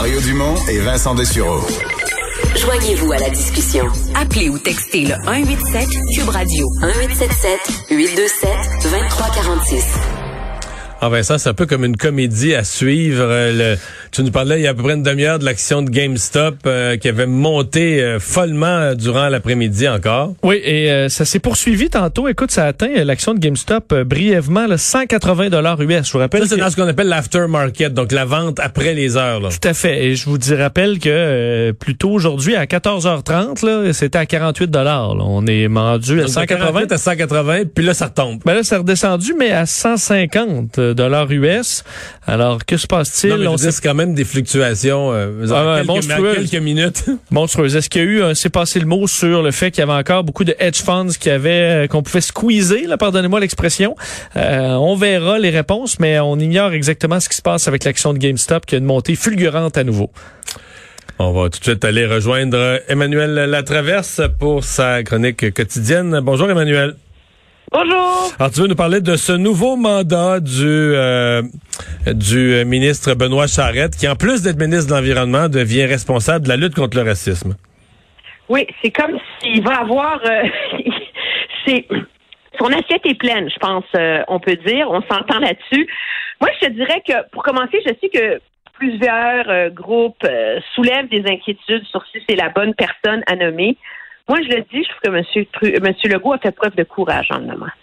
Mario Dumont et Vincent Dessureau. Joignez-vous à la discussion. Appelez ou textez le 187 Cube Radio 1877 827 2346. Ah Vincent, c'est un peu comme une comédie à suivre. Le, tu nous parlais il y a à peu près une demi-heure de l'action de GameStop euh, qui avait monté euh, follement durant l'après-midi encore. Oui, et euh, ça s'est poursuivi tantôt. Écoute, ça a atteint l'action de GameStop brièvement là, 180 dollars US. Je vous rappelle. Ça, c'est dans ce qu'on appelle l'aftermarket, donc la vente après les heures. Là. Tout à fait. Et je vous dis, rappelle que plus tôt aujourd'hui, à 14h30, là, c'était à 48 dollars. On est rendu à 180. à 180, puis là, ça retombe. Ben là, c'est redescendu, mais à 150 dollars US. Alors, que se passe-t-il? Même des fluctuations euh, ah quelques, quelques, minutes. Monstrueuse. Est-ce qu'il y a eu, c'est passé le mot sur le fait qu'il y avait encore beaucoup de hedge funds qui avaient, euh, qu'on pouvait squeezer, là, pardonnez-moi l'expression? Euh, on verra les réponses, mais on ignore exactement ce qui se passe avec l'action de GameStop qui a une montée fulgurante à nouveau. On va tout de suite aller rejoindre Emmanuel Latraverse pour sa chronique quotidienne. Bonjour Emmanuel. Bonjour. Alors, tu veux nous parler de ce nouveau mandat du euh, du ministre Benoît Charette, qui en plus d'être ministre de l'Environnement, devient responsable de la lutte contre le racisme? Oui, c'est comme s'il va avoir... Euh, c'est son assiette est pleine, je pense, euh, on peut dire. On s'entend là-dessus. Moi, je te dirais que, pour commencer, je sais que plusieurs groupes soulèvent des inquiétudes sur si c'est la bonne personne à nommer. Moi, je le dis, je trouve que M. Monsieur Legault a fait preuve de courage en le nommant.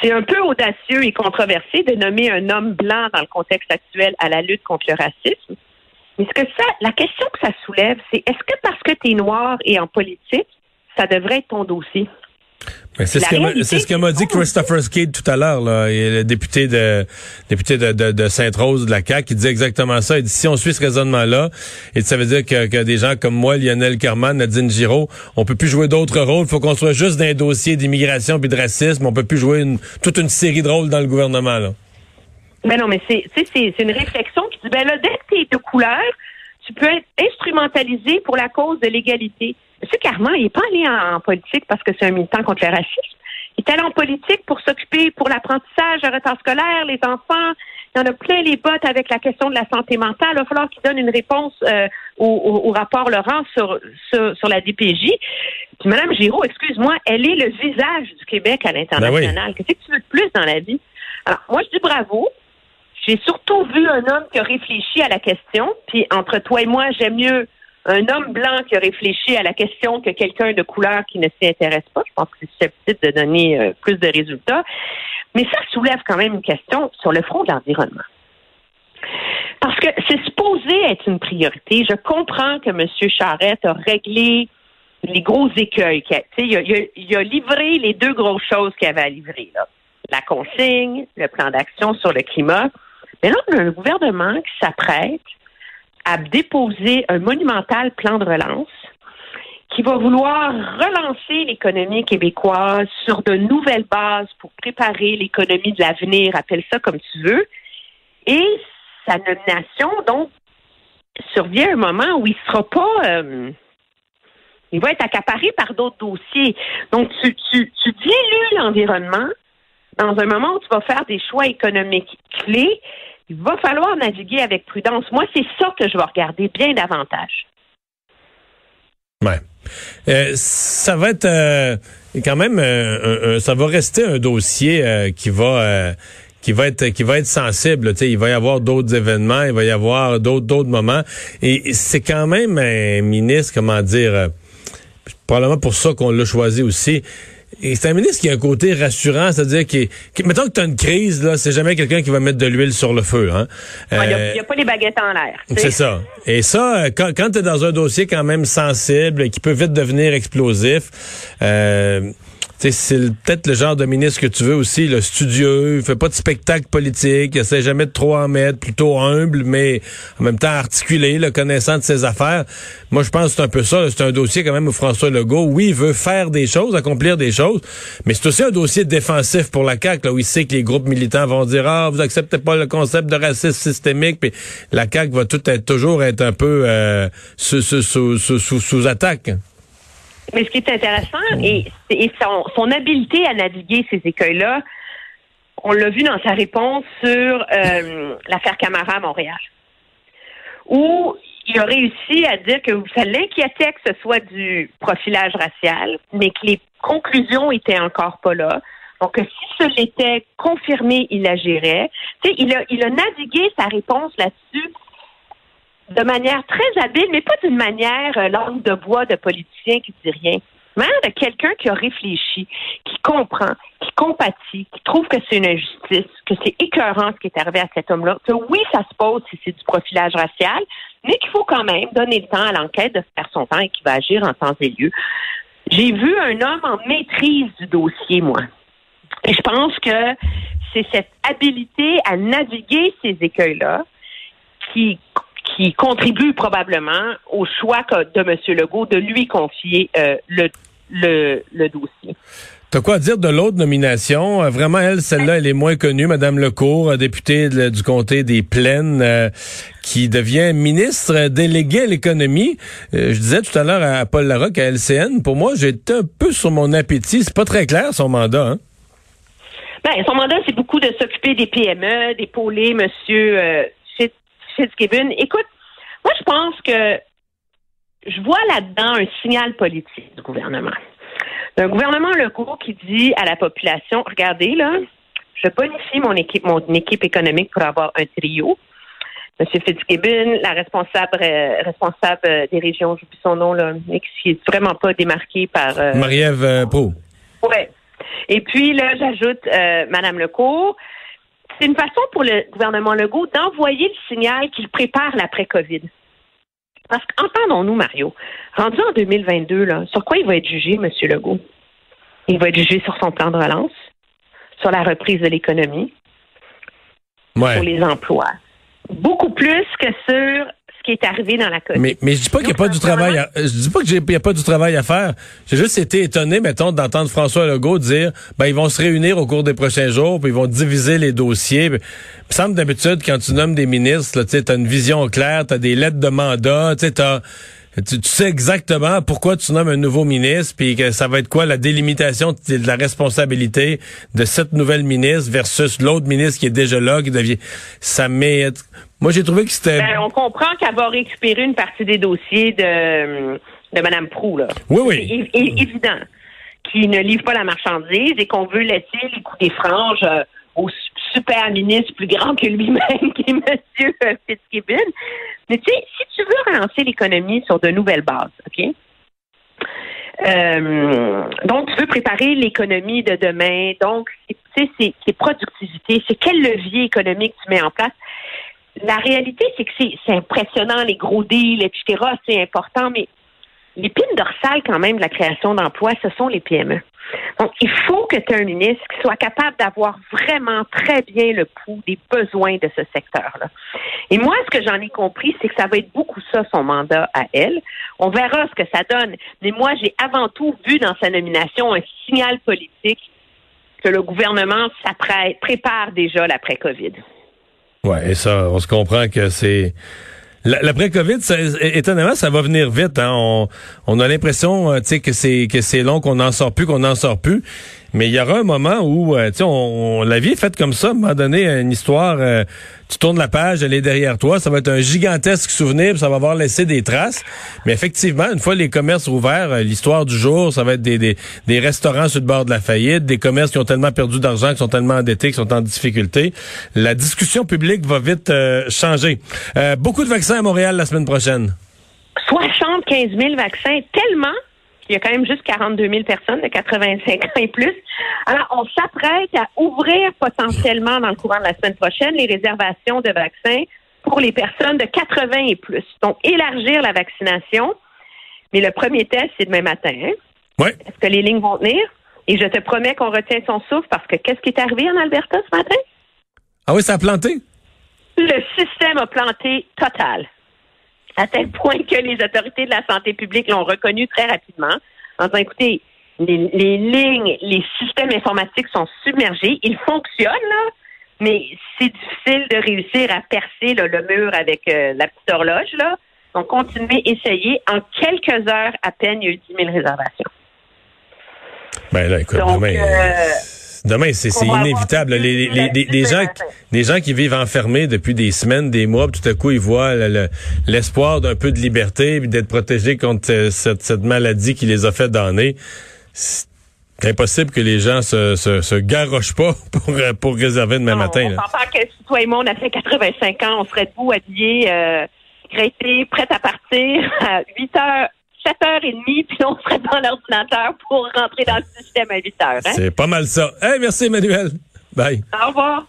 C'est un peu audacieux et controversé de nommer un homme blanc dans le contexte actuel à la lutte contre le racisme. Mais ce que ça, la question que ça soulève, c'est est-ce que parce que tu es noir et en politique, ça devrait être ton dossier? C'est ce que m'a dit Christopher Skate tout à l'heure, le député de député de, de, Sainte-Rose de la CAQ, qui dit exactement ça. Il dit si on suit ce raisonnement-là, et ça veut dire que, des gens comme moi, Lionel Carman, Nadine Giraud, on peut plus jouer d'autres rôles. Il faut qu'on soit juste dans un dossier d'immigration puis de racisme. On peut plus jouer une, toute une série de rôles dans le gouvernement. Là. Ben non, mais c'est c'est une réflexion qui dit ben là, dès que tu de couleur, tu peux être instrumentalisé pour la cause de l'égalité. M. Carman, il n'est pas allé en, politique parce que c'est un militant contre le racisme. Il est allé en politique pour s'occuper pour l'apprentissage, le retard scolaire, les enfants. Il y en a plein les bottes avec la question de la santé mentale. Il va falloir qu'il donne une réponse euh, au, rapport Laurent sur, sur, la DPJ. Puis Mme Giraud, excuse-moi, elle est le visage du Québec à l'international. Ben Qu'est-ce que tu veux de plus dans la vie? Alors, moi, je dis bravo. J'ai surtout vu un homme qui a réfléchi à la question. Puis entre toi et moi, j'aime mieux un homme blanc qui a réfléchi à la question que quelqu'un de couleur qui ne s'y intéresse pas. Je pense que c'est susceptible de donner euh, plus de résultats. Mais ça soulève quand même une question sur le front de l'environnement. Parce que c'est supposé être une priorité. Je comprends que M. Charette a réglé les gros écueils. Il a, il, a, livré les deux grosses choses qu'il avait à livrer. La consigne, le plan d'action sur le climat. Mais là, on a un gouvernement qui s'apprête à déposer un monumental plan de relance qui va vouloir relancer l'économie québécoise sur de nouvelles bases pour préparer l'économie de l'avenir, appelle ça comme tu veux. Et sa nomination, donc, survient un moment où il ne sera pas... Euh, il va être accaparé par d'autres dossiers. Donc, tu, tu, tu dilues l'environnement dans un moment où tu vas faire des choix économiques clés il va falloir naviguer avec prudence. Moi, c'est ça que je vais regarder bien davantage. Ouais. Euh, ça va être euh, quand même, euh, ça va rester un dossier qui va qui va être qui va être sensible. sais, il va y avoir d'autres événements, il va y avoir d'autres d'autres moments, et c'est quand même un ministre, comment dire, probablement pour ça qu'on l'a choisi aussi c'est un ministre qui a un côté rassurant, c'est-à-dire qui, qui mettons que tu as une crise, là, c'est jamais quelqu'un qui va mettre de l'huile sur le feu. Hein? Il n'y a, pas les baguettes en l'air. C'est ça. Et ça, euh, quand, quand tu es dans un dossier quand même sensible, qui peut vite devenir explosif, euh, c'est peut-être le genre de ministre que tu veux aussi, le studieux, il fait pas de spectacle politique, il essaie jamais de trop en mettre, plutôt humble, mais en même temps articulé, le connaissant de ses affaires. Moi, je pense que c'est un peu ça. C'est un dossier quand même où François Legault, oui, il veut faire des choses, accomplir des choses, mais c'est aussi un dossier défensif pour la CAQ, là, où il sait que les groupes militants vont dire, ah, vous acceptez pas le concept de racisme systémique, puis la CAQ va tout être, toujours être un peu euh, sous, sous, sous, sous attaque. Mais ce qui est intéressant, et, son, habileté à naviguer ces écueils-là, on l'a vu dans sa réponse sur euh, l'affaire Camara à Montréal, où il a réussi à dire que ça l'inquiétait que ce soit du profilage racial, mais que les conclusions étaient encore pas là. Donc, si ce l'était confirmé, il agirait. Tu sais, il a, il a navigué sa réponse là-dessus de manière très habile, mais pas d'une manière euh, langue de bois de politicien qui dit rien. Mais de quelqu'un qui a réfléchi, qui comprend, qui compatit, qui trouve que c'est une injustice, que c'est écœurant ce qui est arrivé à cet homme-là, que oui, ça se pose si c'est du profilage racial, mais qu'il faut quand même donner le temps à l'enquête de faire son temps et qu'il va agir en temps et lieu. J'ai vu un homme en maîtrise du dossier, moi. Et je pense que c'est cette habilité à naviguer ces écueils-là qui, qui contribue probablement au choix de M. Legault de lui confier euh, le, le, le dossier. T'as quoi à dire de l'autre nomination? Euh, vraiment, elle, celle-là, elle est moins connue. Madame Lecourt, euh, députée du comté des Plaines, qui devient ministre déléguée à l'économie. je disais tout à l'heure à Paul Larocque, à LCN, pour moi, j'étais un peu sur mon appétit. C'est pas très clair, son mandat. Hein? Ben, son mandat, c'est beaucoup de s'occuper des PME, d'épauler euh, Fitzgibbon. Écoute, moi, je pense que je vois là-dedans un signal politique du gouvernement. Un gouvernement Legault qui dit à la population, regardez, là, je bonifie mon équipe, mon équipe économique pour avoir un trio. Monsieur Fitzgibbon, la responsable euh, responsable des régions, j'oublie son nom, là, mais qui n'est vraiment pas démarqué par. Euh, Marie-Ève euh, Ouais. Et puis là, j'ajoute Madame Lecourt. C'est une façon pour le gouvernement Legault d'envoyer le signal qu'il prépare l'après-COVID. Parce qu'entendons-nous, Mario, rendu en 2022, là, sur quoi il va être jugé, M. Legault? Il va être jugé sur son plan de relance, sur la reprise de l'économie, sur les emplois. Beaucoup plus que sur qui est arrivé dans la COVID. Mais, mais je dis pas qu'il n'y a pas du travail à, je dis pas qu'il n'y a pas du travail à faire. J'ai juste été étonné, mettons, d'entendre François Legault dire, ben, ils vont se réunir au cours des prochains jours, puis ils vont diviser les dossiers. Il me semble d'habitude, quand tu nommes des ministres, tu as une vision claire, tu as des lettres de mandat, tu as tu, sais exactement pourquoi tu nommes un nouveau ministre, puis que ça va être quoi la délimitation de la responsabilité de cette nouvelle ministre versus l'autre ministre qui est déjà là, qui devient. Ça met. Moi, j'ai trouvé que c'était. Ben, on comprend qu'elle va récupérer une partie des dossiers de, de Mme Prou, là. Oui, oui. C'est évident. Qui ne livre pas la marchandise et qu'on veut laisser les coups des franges euh, au super ministre plus grand que lui-même, qui est M. Fitzgibbon. Mais tu sais, si tu veux relancer l'économie sur de nouvelles bases, OK? Euh, donc, tu veux préparer l'économie de demain. Donc, tu sais, c'est productivité. C'est quel levier économique tu mets en place. La réalité, c'est que c'est impressionnant, les gros deals, etc. C'est important, mais l'épine dorsale, quand même, de la création d'emplois, ce sont les PME. Donc, il faut que tu aies un ministre qui soit capable d'avoir vraiment très bien le pouls des besoins de ce secteur-là. Et moi, ce que j'en ai compris, c'est que ça va être beaucoup ça, son mandat à elle. On verra ce que ça donne. Mais moi, j'ai avant tout vu dans sa nomination un signal politique que le gouvernement s'apprête, prépare déjà l'après-COVID. Oui, et ça, on se comprend que c'est L'après-Covid, étonnamment, ça va venir vite. Hein. On, a l'impression euh, que c'est que c'est long, qu'on n'en sort plus, qu'on n'en sort plus. Mais il y aura un moment où, euh, tu sais, on, la vie est faite comme ça. À un moment donné, une histoire, euh, tu tournes la page, elle est derrière toi. Ça va être un gigantesque souvenir, ça va avoir laissé des traces. Mais effectivement, une fois les commerces ouverts, euh, l'histoire du jour, ça va être des, des, des, restaurants sur le bord de la faillite, des commerces qui ont tellement perdu d'argent, qui sont tellement endettés, qui sont en difficulté. La discussion publique va vite changer. beaucoup de vaccins à Montréal la semaine prochaine. 75 000 vaccins, tellement il y a quand même juste 42 000 personnes de 85 ans et plus. Alors, on s'apprête à ouvrir potentiellement dans le courant de la semaine prochaine les réservations de vaccins pour les personnes de 80 et plus. Donc, élargir la vaccination. Mais le premier test, c'est demain matin. Hein? Oui. Est-ce que les lignes vont tenir? Et je te promets qu'on retient son souffle parce que qu'est-ce qui est arrivé en Alberta ce matin? Ah oui, ça a planté? Le système a planté total à tel point que les autorités de la santé publique l'ont reconnu très rapidement en disant, écoutez, les, lignes, les systèmes informatiques sont submergés, ils fonctionnent, là, mais c'est difficile de réussir à percer le mur avec euh, la petite horloge. Là. Donc, continuez, essayez. En quelques heures à peine, il y a eu 10 000 réservations. Ben là, écoute, Donc, euh, Demain, c'est inévitable. Les, les, les, les gens, les gens qui vivent enfermés depuis des semaines, des mois, tout à coup, ils voient le- le- l'espoir d'un peu de liberté, puis d'être protégés contre euh, cette, cette maladie qui les a fait donner. C'est impossible que les gens se, se, se garochent pas pour, euh, pour réserver demain Non, matin. On que si toi et moi, on a fait 85 ans, on serait debout, habillés, euh, prêts à partir à 8 heures, 7 heures et demie, puis on serait dans l'ordinateur pour rentrer dans le système à 8 heures. Hein? C'est pas mal ça. Hey, merci Emmanuel. Bye. Au revoir.